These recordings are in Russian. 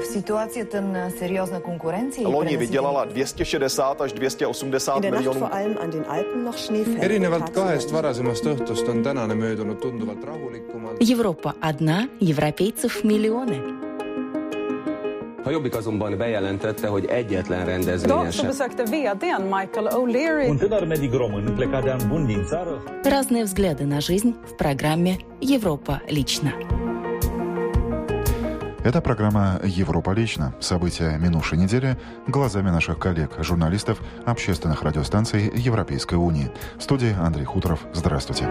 в ситуацията на сериозна конкуренция и Loni vydělala 260 až 280 miljonů. erinevalt kahest varasemast õhtust on tänane möödunud tunduvalt rahulikumalt. Европа одна, европейцев миллионы. A Jobbik azonban bejelentette, hogy egyetlen rendezvényen sem vdn Michael O'Leary Un tânăr medic român plecat de an bun din țară Разные взгляды на жизнь в программе «Европа лично». Это программа «Европа лично». События минувшей недели глазами наших коллег, журналистов общественных радиостанций Европейской Унии. В студии Андрей Хуторов. Здравствуйте.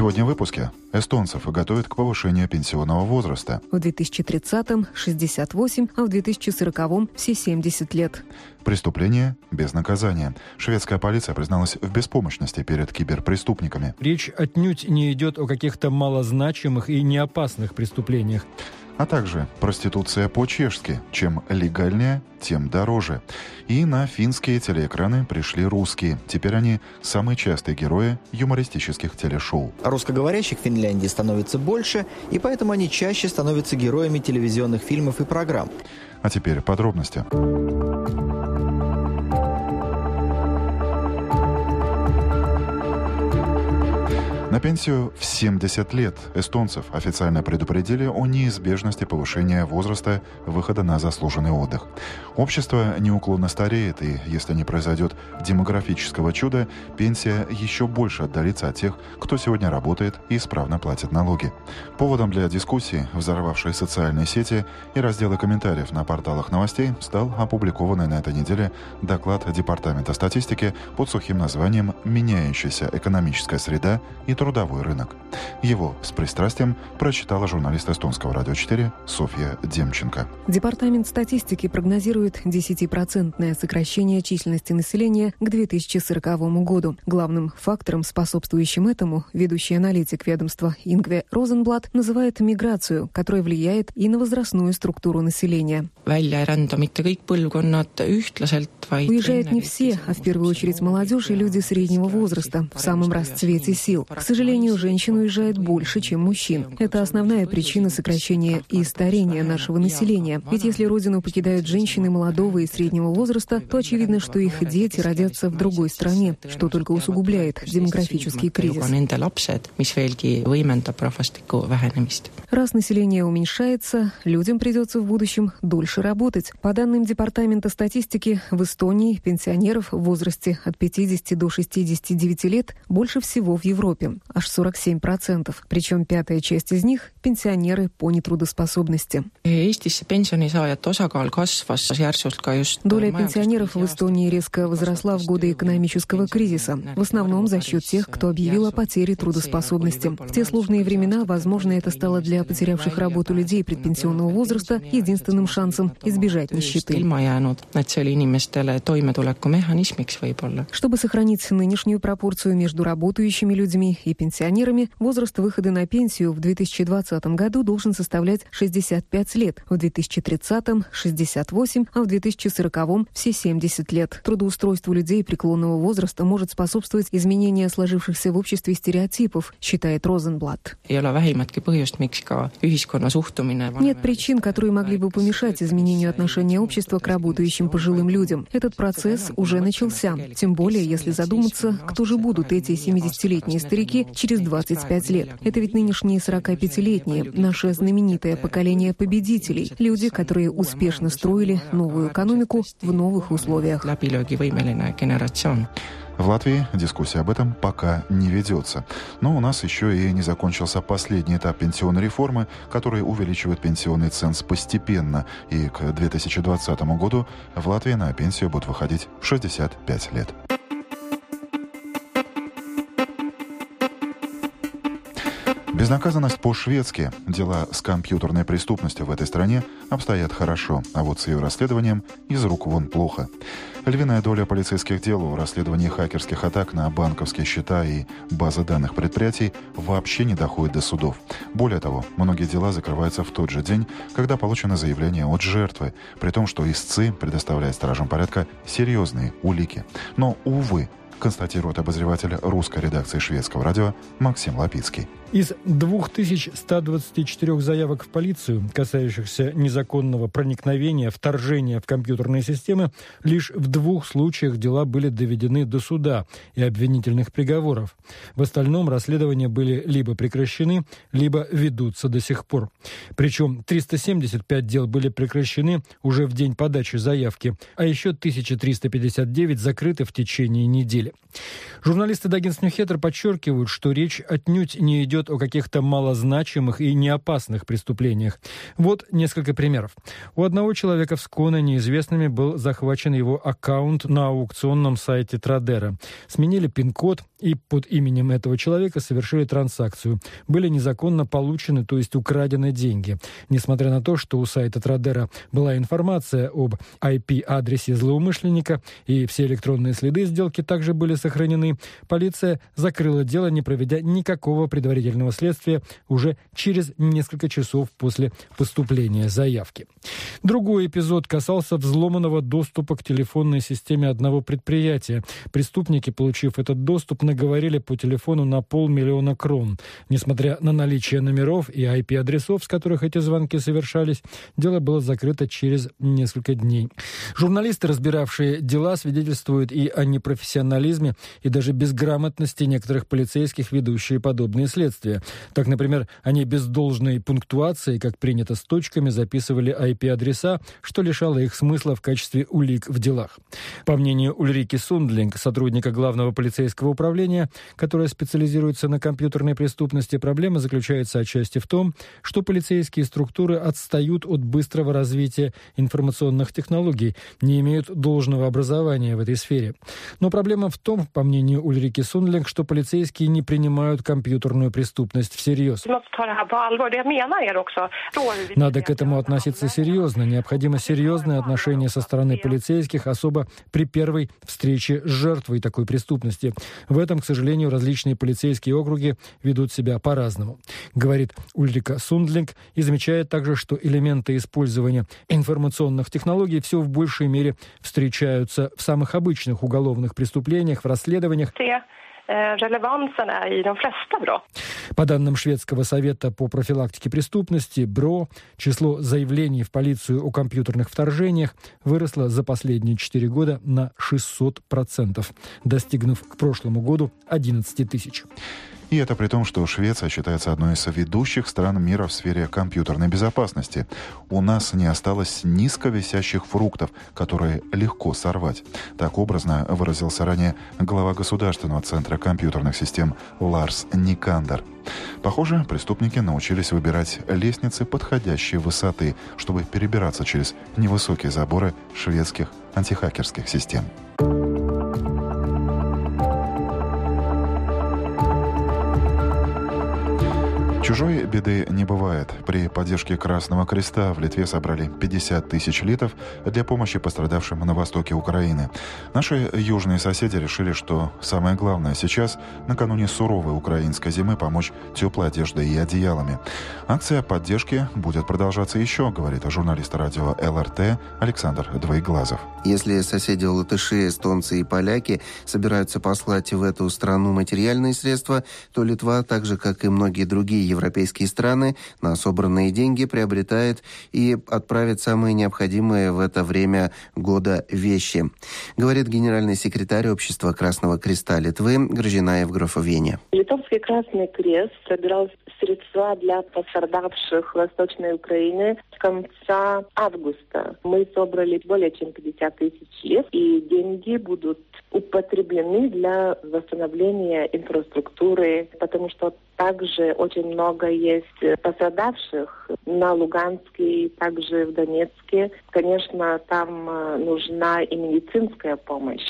Сегодня в выпуске. Эстонцев готовят к повышению пенсионного возраста. В 2030-м 68, а в 2040-м все 70 лет. Преступление без наказания. Шведская полиция призналась в беспомощности перед киберпреступниками. Речь отнюдь не идет о каких-то малозначимых и неопасных преступлениях. А также проституция по-чешски. Чем легальнее, тем дороже. И на финские телеэкраны пришли русские. Теперь они самые частые герои юмористических телешоу. Русскоговорящих в Финляндии становится больше, и поэтому они чаще становятся героями телевизионных фильмов и программ. А теперь подробности. На пенсию в 70 лет эстонцев официально предупредили о неизбежности повышения возраста выхода на заслуженный отдых. Общество неуклонно стареет, и если не произойдет демографического чуда, пенсия еще больше отдалится от тех, кто сегодня работает и исправно платит налоги. Поводом для дискуссии, взорвавшей социальные сети и разделы комментариев на порталах новостей, стал опубликованный на этой неделе доклад Департамента статистики под сухим названием «Меняющаяся экономическая среда и трудовой рынок». Его с пристрастием прочитала журналист эстонского радио 4 Софья Демченко. Департамент статистики прогнозирует 10% сокращение численности населения к 2040 году. Главным фактором, способствующим этому, ведущий аналитик ведомства Ингве Розенблат называет миграцию, которая влияет и на возрастную структуру населения. Уезжают не все, а в первую очередь молодежь и люди среднего возраста, в самом расцвете сил. К сожалению, женщин уезжает больше, чем мужчин. Это основная причина сокращения и старения нашего населения. Ведь если родину покидают женщины молодого и среднего возраста, то очевидно, что их дети родятся в другой стране, что только усугубляет демографический кризис. Раз население уменьшается, людям придется в будущем дольше работать. По данным Департамента статистики, в Эстонии пенсионеров в возрасте от 50 до 69 лет больше всего в Европе, аж 47%. Причем пятая часть из них – пенсионеры по нетрудоспособности. Доля пенсионеров в Эстонии резко возросла в годы экономического кризиса, в основном за счет тех, кто объявил о потере трудоспособности. В те сложные времена, возможно, это стало для потерявших работу людей предпенсионного возраста единственным шансом избежать нищеты. Чтобы сохранить нынешнюю пропорцию между работающими людьми и пенсионерами, возраст выхода на пенсию в 2020 году должен составлять 65 лет, в 2030 – 68, а в 2040 – все 70 лет. Трудоустройству людей преклонного возраста может способствовать изменение сложившихся в обществе стереотипов, считает Розенблат. Нет причин, которые могли бы помешать изменению отношения общества к работающим пожилым людям. Этот процесс уже начался. Тем более, если задуматься, кто же будут эти 70-летние старики через 25 лет. Это ведь нынешние 45-летние, наше знаменитое поколение победителей, люди, которые успешно строили новую экономику в новых условиях. В Латвии дискуссия об этом пока не ведется. Но у нас еще и не закончился последний этап пенсионной реформы, который увеличивает пенсионный ценз постепенно. И к 2020 году в Латвии на пенсию будут выходить в 65 лет. Безнаказанность по-шведски. Дела с компьютерной преступностью в этой стране обстоят хорошо, а вот с ее расследованием из рук вон плохо. Львиная доля полицейских дел в расследовании хакерских атак на банковские счета и базы данных предприятий вообще не доходит до судов. Более того, многие дела закрываются в тот же день, когда получено заявление от жертвы, при том, что истцы предоставляют стражам порядка серьезные улики. Но, увы, констатирует обозреватель русской редакции шведского радио Максим Лапицкий. Из 2124 заявок в полицию, касающихся незаконного проникновения, вторжения в компьютерные системы, лишь в двух случаях дела были доведены до суда и обвинительных приговоров. В остальном расследования были либо прекращены, либо ведутся до сих пор. Причем 375 дел были прекращены уже в день подачи заявки, а еще 1359 закрыты в течение недели. Журналисты Даггинс Ньюхеттер подчеркивают, что речь отнюдь не идет идет о каких-то малозначимых и неопасных преступлениях. Вот несколько примеров. У одного человека в Сконе неизвестными был захвачен его аккаунт на аукционном сайте Традера. Сменили пин-код и под именем этого человека совершили транзакцию. Были незаконно получены, то есть украдены деньги. Несмотря на то, что у сайта Традера была информация об IP-адресе злоумышленника и все электронные следы сделки также были сохранены, полиция закрыла дело, не проведя никакого предварительного предварительного следствия уже через несколько часов после поступления заявки. Другой эпизод касался взломанного доступа к телефонной системе одного предприятия. Преступники, получив этот доступ, наговорили по телефону на полмиллиона крон. Несмотря на наличие номеров и IP-адресов, с которых эти звонки совершались, дело было закрыто через несколько дней. Журналисты, разбиравшие дела, свидетельствуют и о непрофессионализме, и даже безграмотности некоторых полицейских, ведущие подобные следствия следствия. Так, например, они без должной пунктуации, как принято с точками, записывали IP-адреса, что лишало их смысла в качестве улик в делах. По мнению Ульрики Сундлинг, сотрудника главного полицейского управления, которое специализируется на компьютерной преступности, проблема заключается отчасти в том, что полицейские структуры отстают от быстрого развития информационных технологий, не имеют должного образования в этой сфере. Но проблема в том, по мнению Ульрики Сундлинг, что полицейские не принимают компьютерную преступность преступность всерьез. Надо к этому относиться серьезно. Необходимо серьезное отношение со стороны полицейских, особо при первой встрече с жертвой такой преступности. В этом, к сожалению, различные полицейские округи ведут себя по-разному. Говорит Ульрика Сундлинг и замечает также, что элементы использования информационных технологий все в большей мере встречаются в самых обычных уголовных преступлениях, в расследованиях. Релеванsen i de flesta brott. По данным Шведского совета по профилактике преступности, БРО, число заявлений в полицию о компьютерных вторжениях выросло за последние 4 года на 600%, достигнув к прошлому году 11 тысяч. И это при том, что Швеция считается одной из ведущих стран мира в сфере компьютерной безопасности. У нас не осталось низко висящих фруктов, которые легко сорвать. Так образно выразился ранее глава Государственного центра компьютерных систем Ларс Никандер. Похоже, преступники научились выбирать лестницы подходящей высоты, чтобы перебираться через невысокие заборы шведских антихакерских систем. Чужой беды не бывает. При поддержке Красного Креста в Литве собрали 50 тысяч литров для помощи пострадавшим на востоке Украины. Наши южные соседи решили, что самое главное сейчас, накануне суровой украинской зимы, помочь теплой одеждой и одеялами. Акция поддержки будет продолжаться еще, говорит журналист радио ЛРТ Александр Двоеглазов. Если соседи латыши, эстонцы и поляки собираются послать в эту страну материальные средства, то Литва, так же как и многие другие европейские страны на собранные деньги приобретает и отправит самые необходимые в это время года вещи, говорит генеральный секретарь Общества Красного Креста Литвы Гржина Евграфовене. Литовский Красный Крест собирал средства для пострадавших Восточной Украины с конца августа. Мы собрали более чем 50 тысяч лет, и деньги будут употреблены для восстановления инфраструктуры, потому что также очень много есть пострадавших на Луганске и также в Донецке. Конечно, там э, нужна и медицинская помощь,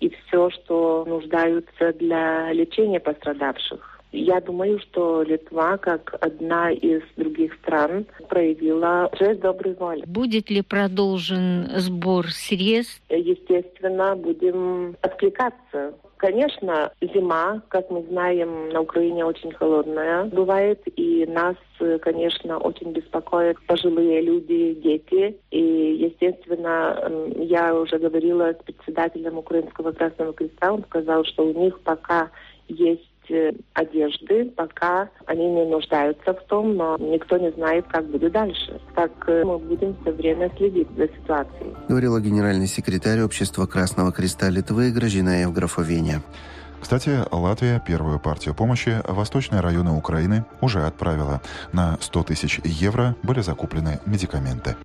и все, что нуждаются для лечения пострадавших. Я думаю, что Литва, как одна из других стран, проявила жест доброй воли. Будет ли продолжен сбор средств? Естественно, будем откликаться. Конечно, зима, как мы знаем, на Украине очень холодная бывает, и нас, конечно, очень беспокоят пожилые люди, дети. И, естественно, я уже говорила с председателем Украинского Красного Креста, он сказал, что у них пока есть э, одежды, пока они не нуждаются в том, но никто не знает, как будет дальше. Так э, мы будем все время следить за ситуацией. Говорила генеральный секретарь Общества Красного Креста Литвы Гражина Евграфовеня. Кстати, Латвия первую партию помощи в восточные районы Украины уже отправила. На 100 тысяч евро были закуплены медикаменты.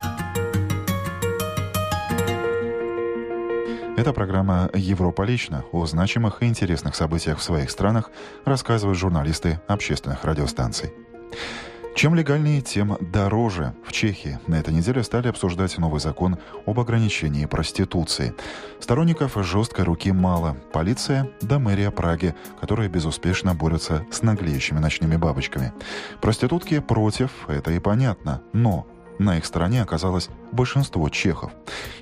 Это программа «Европа лично». О значимых и интересных событиях в своих странах рассказывают журналисты общественных радиостанций. Чем легальнее, тем дороже. В Чехии на этой неделе стали обсуждать новый закон об ограничении проституции. Сторонников жесткой руки мало. Полиция да мэрия Праги, которые безуспешно борются с наглеющими ночными бабочками. Проститутки против, это и понятно. Но на их стороне оказалось большинство чехов.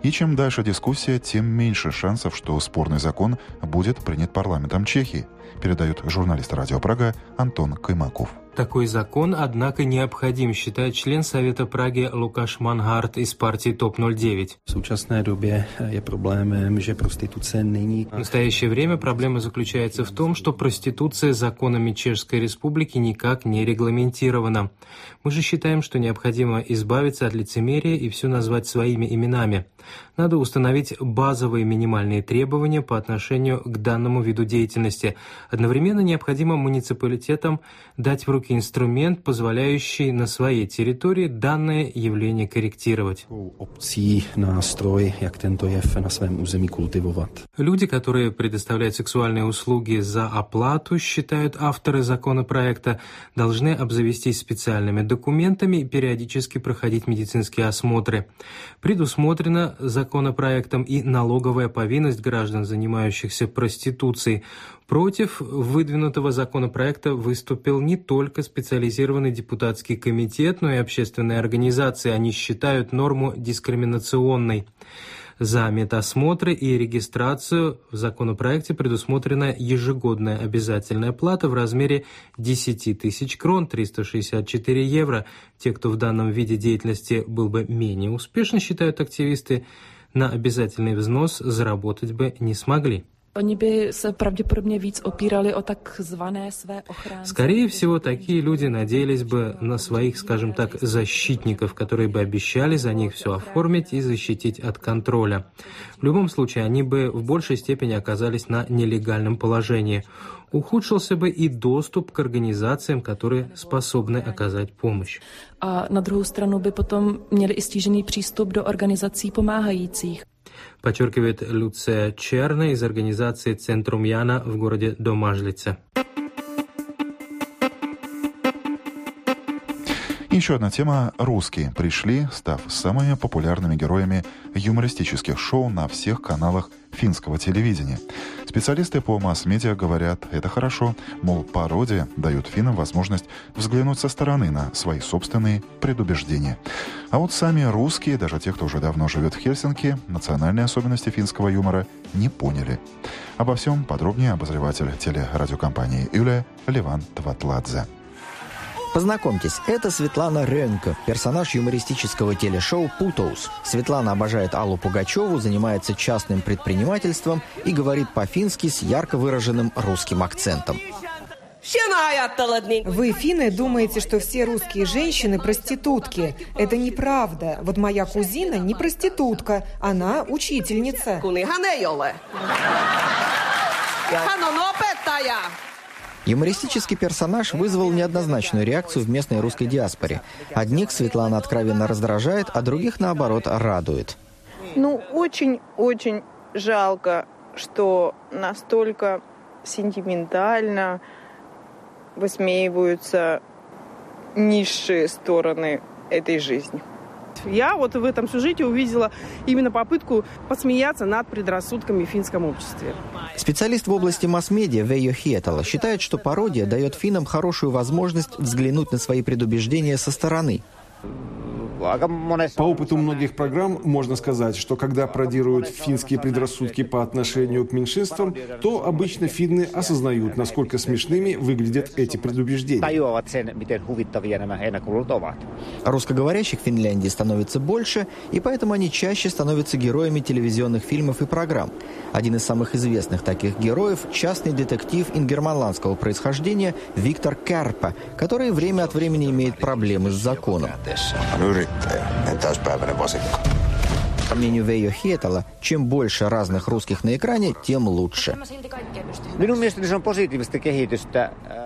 И чем дальше дискуссия, тем меньше шансов, что спорный закон будет принят парламентом Чехии, передает журналист радио Прага Антон Каймаков. Такой закон, однако, необходим, считает член Совета Праги Лукаш Мангарт из партии ТОП-09. В je že prostituce není... В настоящее время проблема заключается в том, что проституция законами Чешской Республики никак не регламентирована. Мы же считаем, что необходимо избавиться от лицемерия и все назвать своими именами. Надо установить базовые минимальные требования по отношению к данному виду деятельности. Одновременно необходимо муниципалитетам дать в руки инструмент, позволяющий на своей территории данное явление корректировать. Люди, которые предоставляют сексуальные услуги за оплату, считают авторы законопроекта, должны обзавестись специальными документами и периодически проходить медицинские осмотры. Предусмотрено законопроектом и налоговая повинность граждан, занимающихся проституцией. Против выдвинутого законопроекта выступил не только специализированный депутатский комитет, но и общественные организации. Они считают норму дискриминационной. За медосмотры и регистрацию в законопроекте предусмотрена ежегодная обязательная плата в размере 10 тысяч крон, 364 евро. Те, кто в данном виде деятельности был бы менее успешен, считают активисты, на обязательный взнос заработать бы не смогли. Бы. Скорее всего, такие люди надеялись бы на своих, скажем так, защитников, которые бы обещали за них все оформить и защитить от контроля. В любом случае, они бы в большей степени оказались на нелегальном положении. Ухудшился бы и доступ к организациям, которые способны оказать помощь. A na druhou stranu by potom měli i stížený přístup do organizací pomáhajících подчеркивает Люция Черна из организации «Центрум Яна» в городе Домажлице. Еще одна тема. Русские пришли, став самыми популярными героями юмористических шоу на всех каналах финского телевидения. Специалисты по масс-медиа говорят, это хорошо, мол, пародия дает финнам возможность взглянуть со стороны на свои собственные предубеждения. А вот сами русские, даже те, кто уже давно живет в Хельсинки, национальные особенности финского юмора не поняли. Обо всем подробнее обозреватель телерадиокомпании Юлия Леван Тватладзе. Познакомьтесь, это Светлана Ренко, персонаж юмористического телешоу «Путоус». Светлана обожает Аллу Пугачеву, занимается частным предпринимательством и говорит по-фински с ярко выраженным русским акцентом. Вы, финны, думаете, что все русские женщины проститутки. Это неправда. Вот моя кузина не проститутка, она учительница. Юмористический персонаж вызвал неоднозначную реакцию в местной русской диаспоре. Одних Светлана откровенно раздражает, а других, наоборот, радует. Ну, очень-очень жалко, что настолько сентиментально высмеиваются низшие стороны этой жизни. Я вот в этом сюжете увидела именно попытку посмеяться над предрассудками в финском обществе. Специалист в области масс-медиа Вейо Хиетала считает, что пародия дает финнам хорошую возможность взглянуть на свои предубеждения со стороны. По опыту многих программ можно сказать, что когда пародируют финские предрассудки по отношению к меньшинствам, то обычно финны осознают, насколько смешными выглядят эти предубеждения. Русскоговорящих в Финляндии становится больше, и поэтому они чаще становятся героями телевизионных фильмов и программ. Один из самых известных таких героев – частный детектив ингерманландского происхождения Виктор Карпа, который время от времени имеет проблемы с законом. По мнению Вейо Хетала, чем больше разных русских на экране, тем лучше.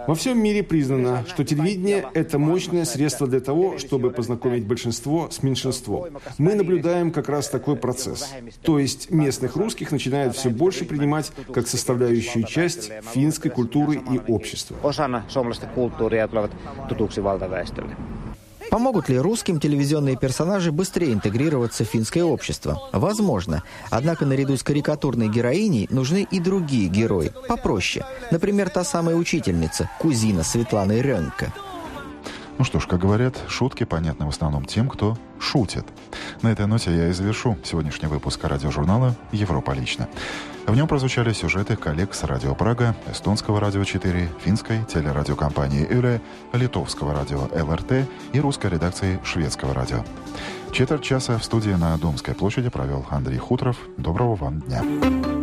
Во всем мире признано, что телевидение – это мощное средство для того, чтобы познакомить большинство с меньшинством. Мы наблюдаем как раз такой процесс. То есть местных русских начинают все больше принимать как составляющую часть финской культуры и общества. Помогут ли русским телевизионные персонажи быстрее интегрироваться в финское общество? Возможно. Однако наряду с карикатурной героиней нужны и другие герои, попроще. Например, та самая учительница, кузина Светланы Ренко. Ну что ж, как говорят, шутки понятны в основном тем, кто шутит. На этой ноте я и завершу сегодняшний выпуск радиожурнала «Европа лично». В нем прозвучали сюжеты коллег с Радио Прага, Эстонского радио 4, финской телерадиокомпании «Юле», литовского радио ЛРТ и русской редакции шведского радио. Четверть часа в студии на Домской площади провел Андрей Хуторов. Доброго вам дня.